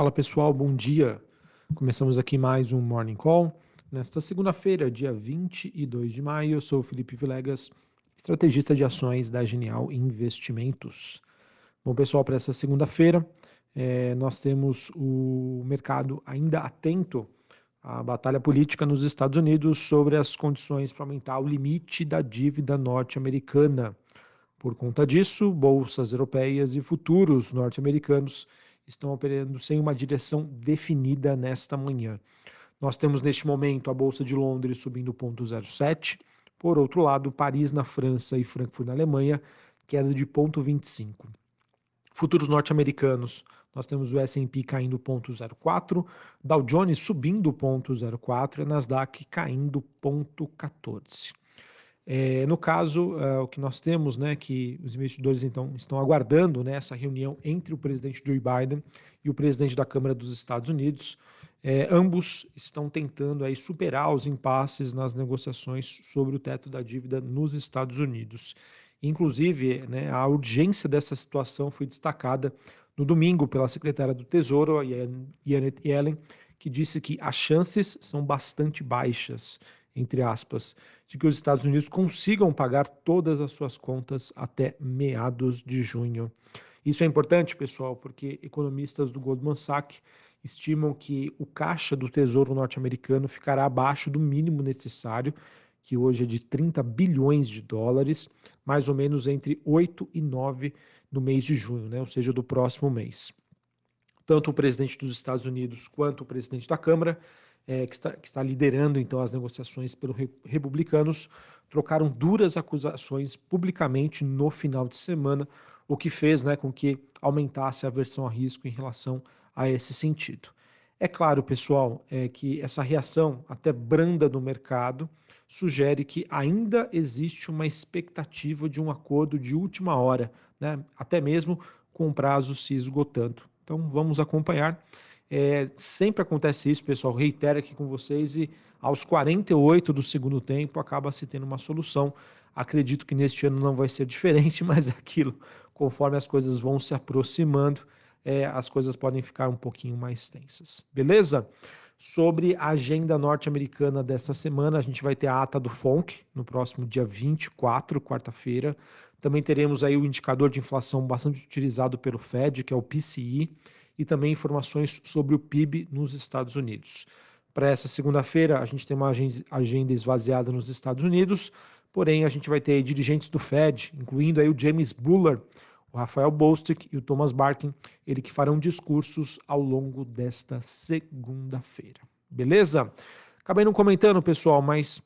Fala pessoal, bom dia. Começamos aqui mais um Morning Call. Nesta segunda-feira, dia 22 de maio, eu sou o Felipe Vilegas, estrategista de ações da Genial Investimentos. Bom, pessoal, para essa segunda-feira, é, nós temos o mercado ainda atento à batalha política nos Estados Unidos sobre as condições para aumentar o limite da dívida norte-americana. Por conta disso, bolsas europeias e futuros norte-americanos estão operando sem uma direção definida nesta manhã. Nós temos neste momento a Bolsa de Londres subindo 0,07. Por outro lado, Paris na França e Frankfurt na Alemanha, queda de 0,25. Futuros norte-americanos, nós temos o S&P caindo 0,04, Dow Jones subindo 0,04 e a Nasdaq caindo 0,14. É, no caso, uh, o que nós temos, né, que os investidores então estão aguardando né, essa reunião entre o presidente Joe Biden e o presidente da Câmara dos Estados Unidos. É, ambos estão tentando aí superar os impasses nas negociações sobre o teto da dívida nos Estados Unidos. Inclusive, né, a urgência dessa situação foi destacada no domingo pela secretária do Tesouro, Janet Yellen, que disse que as chances são bastante baixas entre aspas, de que os Estados Unidos consigam pagar todas as suas contas até meados de junho. Isso é importante, pessoal, porque economistas do Goldman Sachs estimam que o caixa do Tesouro norte-americano ficará abaixo do mínimo necessário, que hoje é de 30 bilhões de dólares, mais ou menos entre 8 e 9 no mês de junho, né? ou seja, do próximo mês. Tanto o presidente dos Estados Unidos quanto o presidente da Câmara é, que, está, que, está, liderando então as negociações pelos republicanos, trocaram duras acusações publicamente no final de semana, o que fez né, com que aumentasse a aversão a risco em relação a esse sentido. É claro, pessoal, é que essa reação até branda do mercado sugere que ainda existe uma expectativa de um acordo de última hora, né, até mesmo com o prazo se esgotando. Então vamos acompanhar. É, sempre acontece isso, pessoal. Reitero aqui com vocês e aos 48 do segundo tempo acaba se tendo uma solução. Acredito que neste ano não vai ser diferente, mas aquilo, conforme as coisas vão se aproximando, é, as coisas podem ficar um pouquinho mais tensas. Beleza? Sobre a agenda norte-americana dessa semana, a gente vai ter a ata do FONC no próximo dia 24, quarta-feira. Também teremos aí o indicador de inflação bastante utilizado pelo Fed, que é o PCI e também informações sobre o PIB nos Estados Unidos. Para essa segunda-feira, a gente tem uma agenda esvaziada nos Estados Unidos, porém a gente vai ter dirigentes do Fed, incluindo aí o James Buller, o Rafael Bostic e o Thomas Barkin, ele que farão discursos ao longo desta segunda-feira. Beleza? Acabei não comentando, pessoal, mas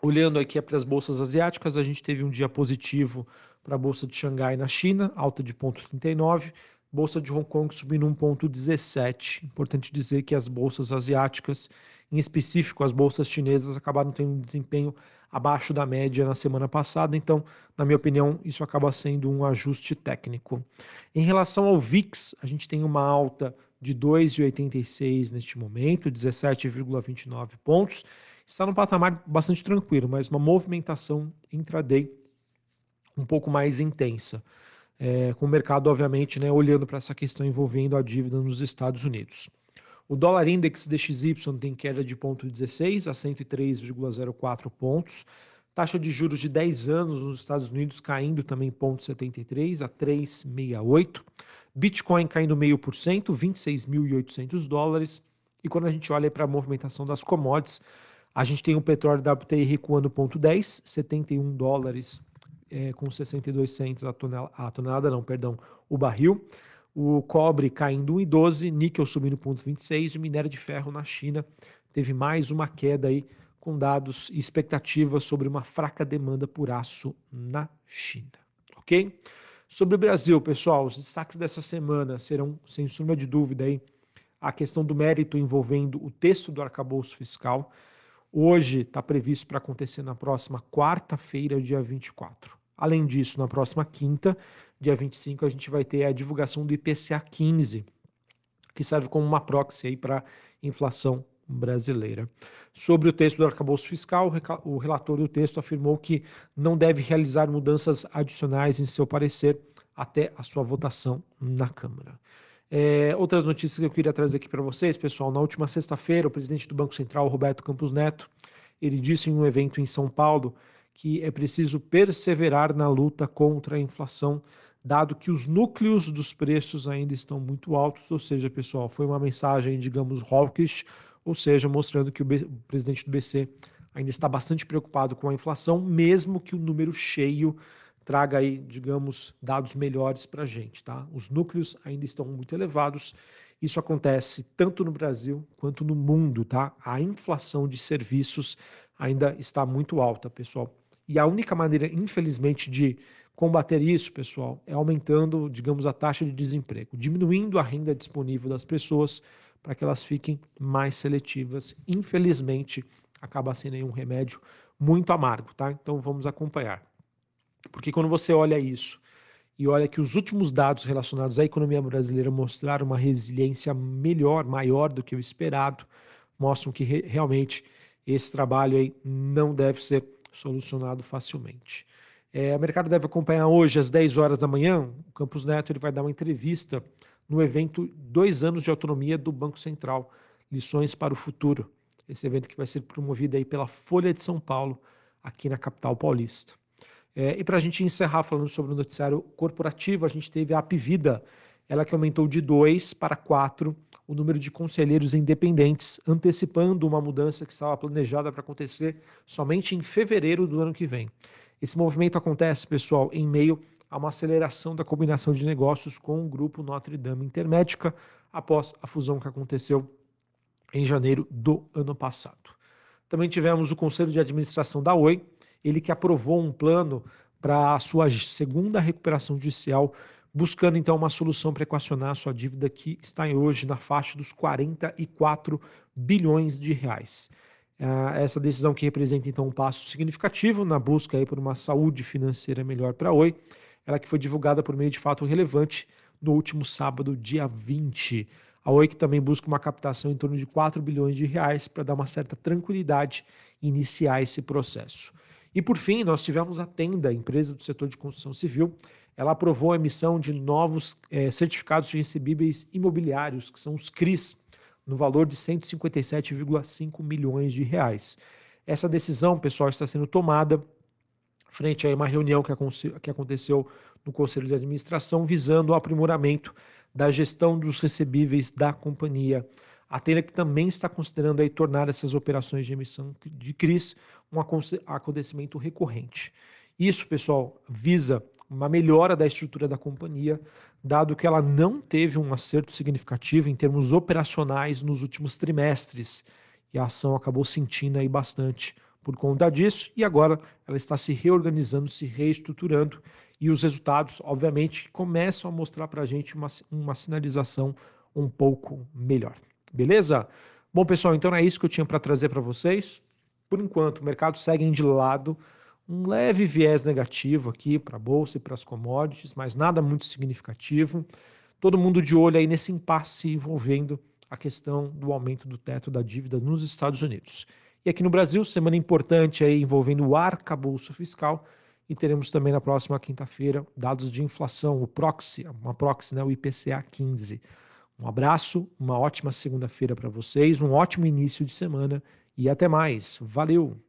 olhando aqui para as bolsas asiáticas, a gente teve um dia positivo para a bolsa de Xangai na China, alta de 0,39, Bolsa de Hong Kong subindo 1,17. Importante dizer que as bolsas asiáticas, em específico as bolsas chinesas, acabaram tendo um desempenho abaixo da média na semana passada, então, na minha opinião, isso acaba sendo um ajuste técnico. Em relação ao VIX, a gente tem uma alta de 2,86 neste momento, 17,29 pontos. Está num patamar bastante tranquilo, mas uma movimentação intraday um pouco mais intensa é, com o mercado, obviamente, né, olhando para essa questão envolvendo a dívida nos Estados Unidos. O dólar index DXY tem queda de 0,16 a 103,04 pontos. Taxa de juros de 10 anos nos Estados Unidos caindo também 0,73 a 3,68. Bitcoin caindo 0,5%, 26.800 dólares. E quando a gente olha para a movimentação das commodities, a gente tem o petróleo WTI recuando 0,10, 71 dólares é, com 62 centos a, tonelada, a tonelada, não, perdão, o barril. O cobre caindo 1,12, níquel subindo 0,26 e o minério de ferro na China teve mais uma queda aí com dados e expectativas sobre uma fraca demanda por aço na China, ok? Sobre o Brasil, pessoal, os destaques dessa semana serão, sem sombra de dúvida, aí, a questão do mérito envolvendo o texto do arcabouço fiscal. Hoje está previsto para acontecer na próxima quarta-feira, dia 24. Além disso, na próxima quinta, dia 25, a gente vai ter a divulgação do IPCA 15, que serve como uma proxy para inflação brasileira. Sobre o texto do arcabouço fiscal, o relator do texto afirmou que não deve realizar mudanças adicionais em seu parecer até a sua votação na Câmara. É, outras notícias que eu queria trazer aqui para vocês, pessoal. Na última sexta-feira, o presidente do Banco Central, Roberto Campos Neto, ele disse em um evento em São Paulo que é preciso perseverar na luta contra a inflação, dado que os núcleos dos preços ainda estão muito altos. Ou seja, pessoal, foi uma mensagem, digamos, hawkish, ou seja, mostrando que o, o presidente do BC ainda está bastante preocupado com a inflação, mesmo que o número cheio traga aí, digamos, dados melhores para a gente, tá? Os núcleos ainda estão muito elevados. Isso acontece tanto no Brasil quanto no mundo, tá? A inflação de serviços ainda está muito alta, pessoal. E a única maneira, infelizmente, de combater isso, pessoal, é aumentando, digamos, a taxa de desemprego, diminuindo a renda disponível das pessoas para que elas fiquem mais seletivas. Infelizmente, acaba sendo um remédio muito amargo, tá? Então vamos acompanhar. Porque quando você olha isso e olha que os últimos dados relacionados à economia brasileira mostraram uma resiliência melhor, maior do que o esperado, mostram que re realmente esse trabalho aí não deve ser solucionado facilmente. É, o mercado deve acompanhar hoje às 10 horas da manhã. O Campos Neto ele vai dar uma entrevista no evento Dois Anos de Autonomia do Banco Central, Lições para o Futuro. Esse evento que vai ser promovido aí pela Folha de São Paulo, aqui na capital paulista. É, e para a gente encerrar falando sobre o noticiário corporativo, a gente teve a Apivida, ela que aumentou de 2 para 4 o número de conselheiros independentes, antecipando uma mudança que estava planejada para acontecer somente em fevereiro do ano que vem. Esse movimento acontece, pessoal, em meio a uma aceleração da combinação de negócios com o grupo Notre Dame Intermédica, após a fusão que aconteceu em janeiro do ano passado. Também tivemos o Conselho de Administração da Oi, ele que aprovou um plano para a sua segunda recuperação judicial, buscando então uma solução para equacionar a sua dívida que está hoje na faixa dos 44 bilhões de reais. Ah, essa decisão que representa então um passo significativo na busca aí por uma saúde financeira melhor para a Oi, ela que foi divulgada por meio de fato relevante no último sábado, dia 20. A Oi que também busca uma captação em torno de 4 bilhões de reais para dar uma certa tranquilidade e iniciar esse processo. E por fim, nós tivemos a Tenda, empresa do setor de construção civil. Ela aprovou a emissão de novos é, certificados de recebíveis imobiliários, que são os CRIs, no valor de 157,5 milhões de reais. Essa decisão, pessoal, está sendo tomada frente a uma reunião que, que aconteceu no Conselho de Administração, visando o aprimoramento da gestão dos recebíveis da companhia. A que também está considerando aí tornar essas operações de emissão de CRIs um acontecimento recorrente. Isso, pessoal, visa uma melhora da estrutura da companhia, dado que ela não teve um acerto significativo em termos operacionais nos últimos trimestres. E a ação acabou sentindo aí bastante por conta disso, e agora ela está se reorganizando, se reestruturando, e os resultados, obviamente, começam a mostrar para a gente uma, uma sinalização um pouco melhor. Beleza? Bom, pessoal, então é isso que eu tinha para trazer para vocês. Por enquanto, o mercado segue de lado, um leve viés negativo aqui para a bolsa e para as commodities, mas nada muito significativo. Todo mundo de olho aí nesse impasse envolvendo a questão do aumento do teto da dívida nos Estados Unidos. E aqui no Brasil, semana importante aí envolvendo o arcabouço fiscal e teremos também na próxima quinta-feira dados de inflação, o proxy, uma proxy, né, o IPCA 15. Um abraço, uma ótima segunda-feira para vocês, um ótimo início de semana e até mais. Valeu!